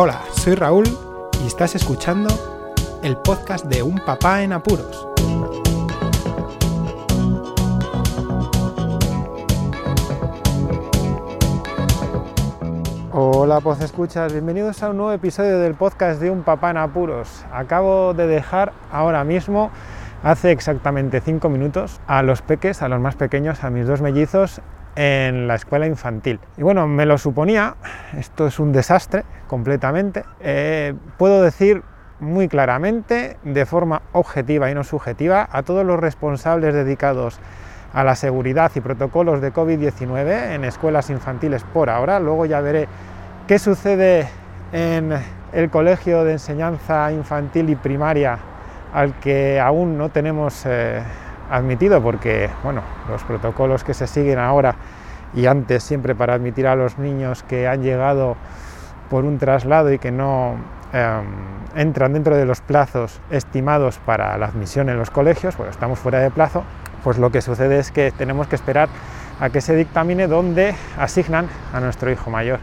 Hola, soy Raúl y estás escuchando el podcast de Un Papá en Apuros. Hola, pues escuchas, bienvenidos a un nuevo episodio del podcast de Un Papá en Apuros. Acabo de dejar ahora mismo, hace exactamente cinco minutos, a los peques, a los más pequeños, a mis dos mellizos, en la escuela infantil. Y bueno, me lo suponía, esto es un desastre completamente. Eh, puedo decir muy claramente, de forma objetiva y no subjetiva, a todos los responsables dedicados a la seguridad y protocolos de COVID-19 en escuelas infantiles por ahora. Luego ya veré qué sucede en el colegio de enseñanza infantil y primaria al que aún no tenemos eh, admitido porque bueno, los protocolos que se siguen ahora y antes siempre para admitir a los niños que han llegado por un traslado y que no em, entran dentro de los plazos estimados para la admisión en los colegios, bueno, estamos fuera de plazo, pues lo que sucede es que tenemos que esperar a que se dictamine dónde asignan a nuestro hijo mayor.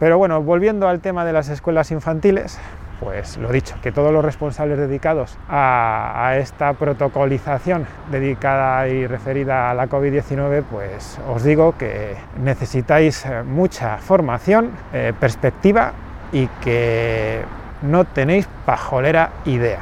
Pero bueno, volviendo al tema de las escuelas infantiles, pues lo dicho, que todos los responsables dedicados a, esta protocolización dedicada y referida a la COVID-19, pues os digo que necesitáis eh, mucha formación, eh, perspectiva y que no tenéis pajolera idea.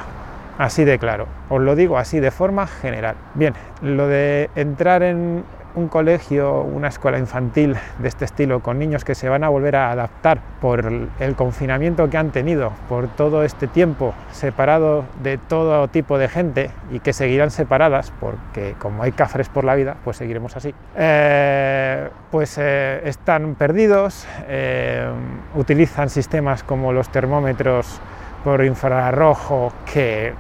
Así de claro, os lo digo así de forma general. Bien, lo de entrar en un colegio, una escuela infantil de este estilo con niños que se van a volver a adaptar por el confinamiento que han tenido, por todo este tiempo separado de todo tipo de gente y que seguirán separadas porque como hay cafres por la vida, pues seguiremos así. Eh, pues eh, están perdidos, eh, utilizan sistemas como los termómetros por infrarrojo que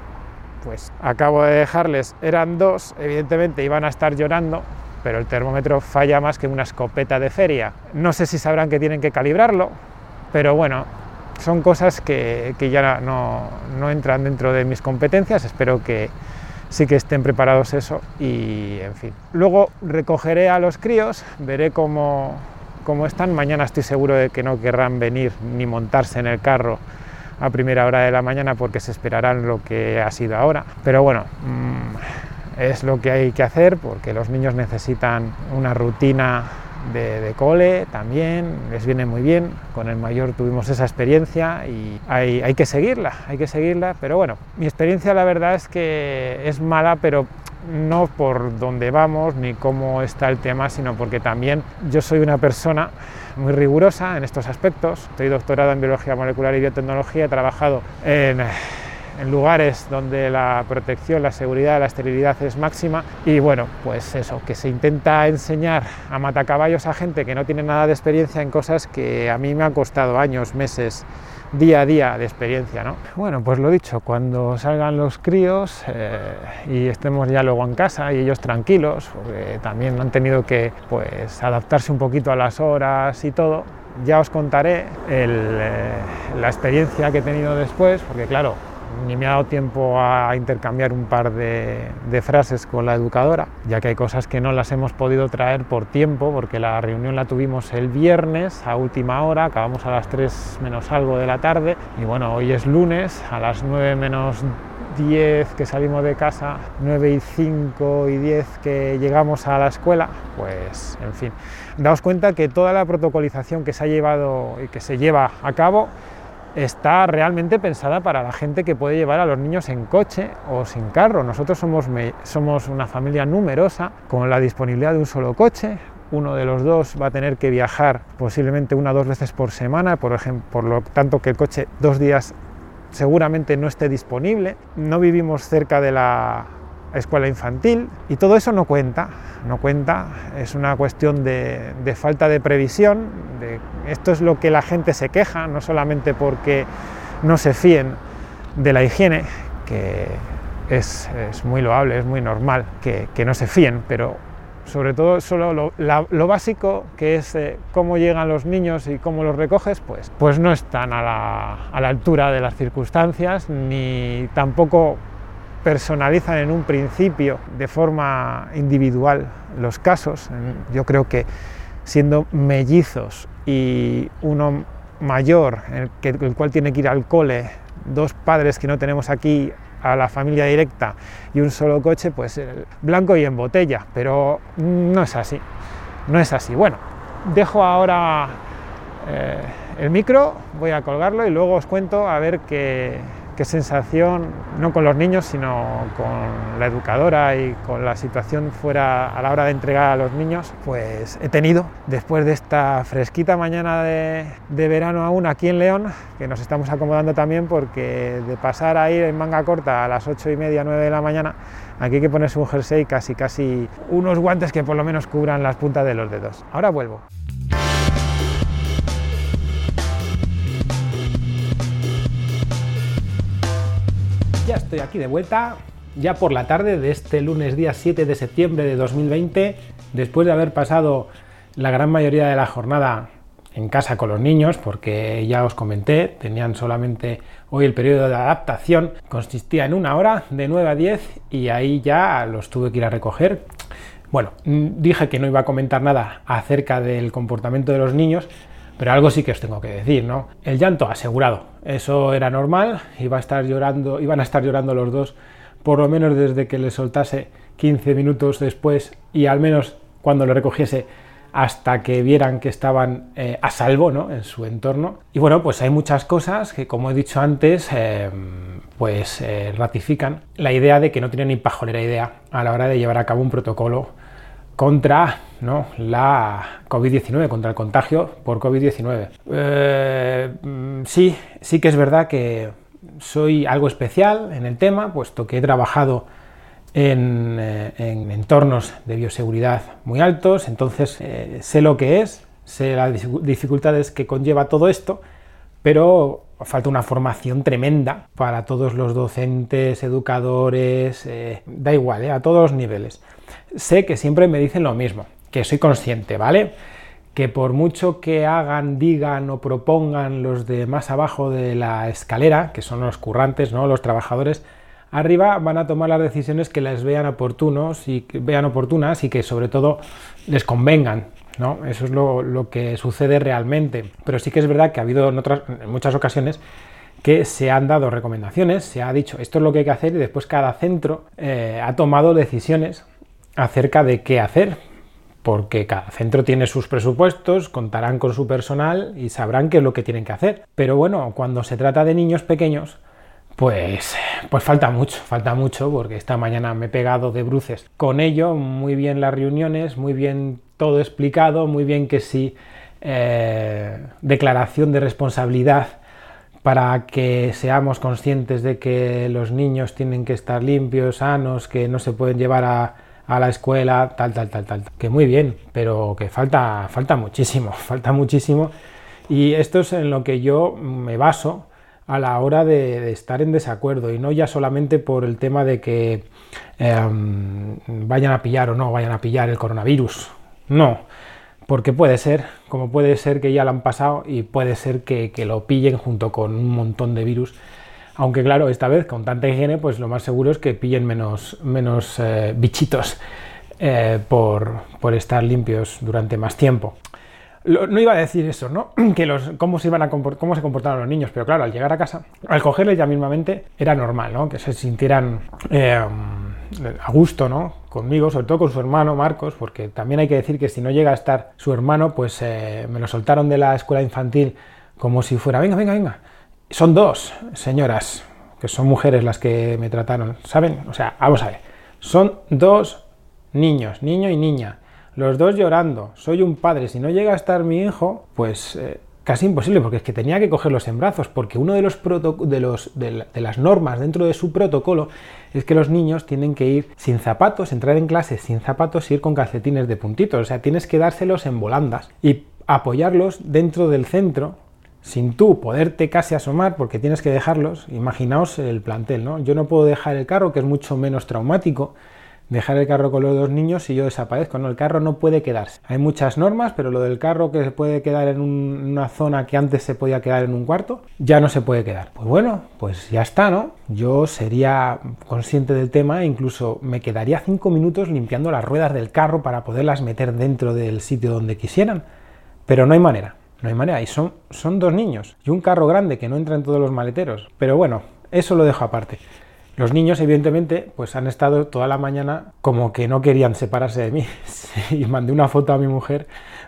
pues acabo de dejarles, eran dos, evidentemente iban a estar llorando pero el termómetro falla más que una escopeta de feria. No sé si sabrán que tienen que calibrarlo, pero bueno, son cosas que, ya no, no, entran dentro de mis competencias, espero que sí que estén preparados eso y en fin. Luego recogeré a los críos, veré cómo, cómo están, mañana estoy seguro de que no querrán venir ni montarse en el carro a primera hora de la mañana porque se esperarán lo que ha sido ahora, pero bueno... Mmm, es lo que hay que hacer porque los niños necesitan una rutina de, cole también, les viene muy bien, con el mayor tuvimos esa experiencia y hay, hay, que seguirla, hay que seguirla, pero bueno, mi experiencia la verdad es que es mala, pero no por dónde vamos ni cómo está el tema, sino porque también yo soy una persona muy rigurosa en estos aspectos, estoy doctorado en biología molecular y biotecnología, he trabajado en en lugares donde la protección, la seguridad, la esterilidad es máxima y bueno, pues eso, que se intenta enseñar a matacaballos a gente que no tiene nada de experiencia en cosas que a mí me han costado años, meses, día a día de experiencia. ¿no? Bueno, pues lo dicho, cuando salgan los críos eh, y estemos ya luego en casa y ellos tranquilos, porque también han tenido que pues, adaptarse un poquito a las horas y todo, ya os contaré eh, la experiencia que he tenido después, porque claro, ni me ha dado tiempo a intercambiar un par de, frases con la educadora, ya que hay cosas que no las hemos podido traer por tiempo, porque la reunión la tuvimos el viernes a última hora, acabamos a las 3 menos algo de la tarde, y bueno, hoy es lunes, a las 9 menos 10 que salimos de casa, 9 y 5 y 10 que llegamos a la escuela, pues en fin, daos cuenta que toda la protocolización que se ha llevado y que se lleva a cabo está realmente pensada para la gente que puede llevar a los niños en coche o sin carro. Nosotros somos, somos una familia numerosa con la disponibilidad de un solo coche. Uno de los dos va a tener que viajar posiblemente una o dos veces por semana, por, ejemplo, por lo tanto que el coche dos días seguramente no esté disponible. No vivimos cerca de la escuela infantil y todo eso no cuenta, no cuenta, es una cuestión de, falta de previsión, esto es lo que la gente se queja, no solamente porque no se fíen de la higiene, que es, muy loable, es muy normal que, no se fíen, pero sobre todo solo lo, básico que es eh, cómo llegan los niños y cómo los recoges, pues, pues no están a la altura de las circunstancias, ni tampoco personalizan en un principio de forma individual los casos. Yo creo que siendo mellizos y uno mayor, el, que, el cual tiene que ir al cole, dos padres que no tenemos aquí a la familia directa y un solo coche, pues blanco y en botella, pero no es así, no es así. Bueno, dejo ahora eh, el micro, voy a colgarlo y luego os cuento a ver qué, qué sensación, no con los niños, sino con la educadora y con la situación fuera a la hora de entregar a los niños, pues he tenido después de esta fresquita mañana de, verano aún aquí en León, que nos estamos acomodando también porque de pasar a ir en manga corta a las 8 y media, 9 de la mañana, aquí hay que ponerse un jersey casi, casi unos guantes que por lo menos cubran las puntas de los dedos. Ahora vuelvo. Estoy aquí de vuelta, ya por la tarde de este lunes día 7 de septiembre de 2020, después de haber pasado la gran mayoría de la jornada en casa con los niños, porque ya os comenté, tenían solamente hoy el periodo de adaptación, consistía en una hora de 9 a 10 y ahí ya los tuve que ir a recoger. Bueno, dije que no iba a comentar nada acerca del comportamiento de los niños, pero algo sí que os tengo que decir, ¿no? El llanto asegurado, eso era normal, a estar llorando, iban a estar llorando los dos, por lo menos desde que le soltase 15 minutos después y al menos cuando lo recogiese hasta que vieran que estaban eh, a salvo ¿no? en su entorno. Y bueno, pues hay muchas cosas que, como he dicho antes, eh, pues eh, ratifican la idea de que no tienen ni pajolera idea a la hora de llevar a cabo un protocolo contra ¿no? la COVID-19, contra el contagio por COVID-19. Eh, mm, sí, sí que es verdad que soy algo especial en el tema, puesto que he trabajado en, eh, entornos de bioseguridad muy altos, entonces eh, sé lo que es, sé las dificultades que conlleva todo esto, pero falta una formación tremenda para todos los docentes, educadores, da igual, a todos los niveles sé que siempre me dicen lo mismo, que soy consciente, ¿vale? Que por mucho que hagan, digan o propongan los de más abajo de la escalera, que son los currantes, ¿no? Los trabajadores, arriba van a tomar las decisiones que les vean oportunos y que vean oportunas y que sobre todo les convengan. ¿No? Eso es lo, que sucede realmente. Pero sí que es verdad que ha habido en, otras, en muchas ocasiones que se han dado recomendaciones, se ha dicho esto es lo que hay que hacer y después cada centro eh, ha tomado decisiones acerca de qué hacer, porque cada centro tiene sus presupuestos, contarán con su personal y sabrán qué es lo que tienen que hacer. Pero bueno, cuando se trata de niños pequeños, pues, pues falta mucho, falta mucho, porque esta mañana me he pegado de bruces con ello, muy bien las reuniones, muy bien todo explicado, muy bien que sí, eh, declaración de responsabilidad para que seamos conscientes de que los niños tienen que estar limpios, sanos, que no se pueden llevar a, a la escuela, tal, tal, tal, tal. Que muy bien, pero que falta, falta muchísimo, falta muchísimo. Y esto es en lo que yo me baso a la hora de, estar en desacuerdo y no ya solamente por el tema de que em, vayan a pillar o no vayan a pillar el coronavirus. No, porque puede ser, como puede ser que ya lo han pasado y puede ser que, que lo pillen junto con un montón de virus aunque claro, esta vez con tanta higiene, pues lo más seguro es que pillen menos, menos eh, bichitos eh, por, estar limpios durante más tiempo. no iba a decir eso, ¿no? Que los, cómo, se iban a cómo se comportaban los niños, pero claro, al llegar a casa, al cogerles ya mismamente, era normal, ¿no? Que se sintieran eh, a gusto, ¿no? Conmigo, sobre todo con su hermano Marcos, porque también hay que decir que si no llega a estar su hermano, pues me lo soltaron de la escuela infantil como si fuera, venga, venga, venga, son dos señoras, que son mujeres las que me trataron, ¿saben? O sea, vamos a ver, son dos niños, niño y niña, los dos llorando, soy un padre, si no llega a estar mi hijo, pues eh, casi imposible, porque es que tenía que cogerlos en brazos, porque uno de, los, de, los de, las normas dentro de su protocolo es que los niños tienen que ir sin zapatos, entrar en clase sin zapatos y ir con calcetines de puntitos, o sea, tienes que dárselos en volandas y apoyarlos dentro del centro sin tú poderte casi asomar porque tienes que dejarlos, imaginaos el plantel, ¿no? Yo no puedo dejar el carro, que es mucho menos traumático, dejar el carro con los dos niños y yo desaparezco, ¿no? El carro no puede quedarse. Hay muchas normas, pero lo del carro que se puede quedar en una zona que antes se podía quedar en un cuarto, ya no se puede quedar. Pues bueno, pues ya está, ¿no? Yo sería consciente del tema e incluso me quedaría cinco minutos limpiando las ruedas del carro para poderlas meter dentro del sitio donde quisieran, pero no hay manera No hay manera. Y son, son dos niños y un carro grande que no entra en todos los maleteros. Pero bueno, eso lo dejo aparte. Los niños, evidentemente, pues han estado toda la mañana como que no querían separarse de mí. y mandé una foto a mi mujer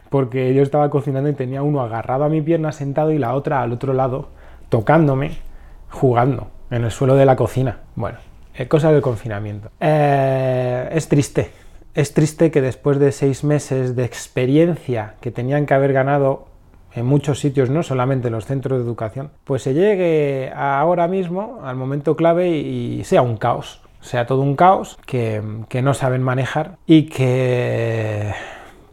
porque yo estaba cocinando y tenía uno agarrado a mi pierna sentado y la otra al otro lado, tocándome, jugando en el suelo de la cocina. Bueno, eh, cosa del confinamiento. Eh, es triste. Es triste que después de seis meses de experiencia que tenían que haber ganado en muchos sitios, no solamente en los centros de educación, pues se llegue ahora mismo al momento clave y sea un caos, sea todo un caos que, que no saben manejar y que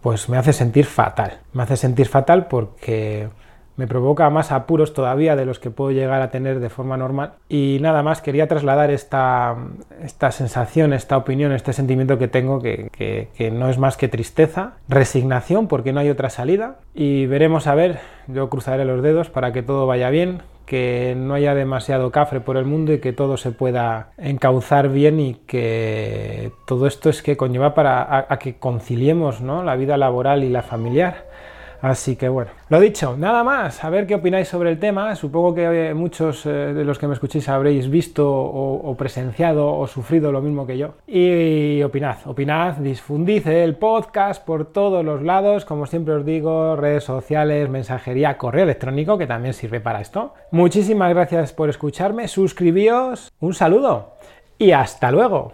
pues me hace sentir fatal. Me hace sentir fatal porque me provoca más apuros todavía de los que puedo llegar a tener de forma normal. Y nada más, quería trasladar esta, esta sensación, esta opinión, este sentimiento que tengo, que, que, no es más que tristeza, resignación, porque no hay otra salida. Y veremos a ver, yo cruzaré los dedos para que todo vaya bien, que no haya demasiado cafre por el mundo y que todo se pueda encauzar bien y que todo esto es que conlleva para a, que conciliemos ¿no? la vida laboral y la familiar. Así que bueno, lo dicho, nada más, a ver qué opináis sobre el tema. Supongo que muchos eh, de los que me escuchéis habréis visto o, presenciado o sufrido lo mismo que yo. Y opinad, opinad, difundid el podcast por todos los lados, como siempre os digo, redes sociales, mensajería, correo electrónico, que también sirve para esto. Muchísimas gracias por escucharme, suscribíos, un saludo y hasta luego.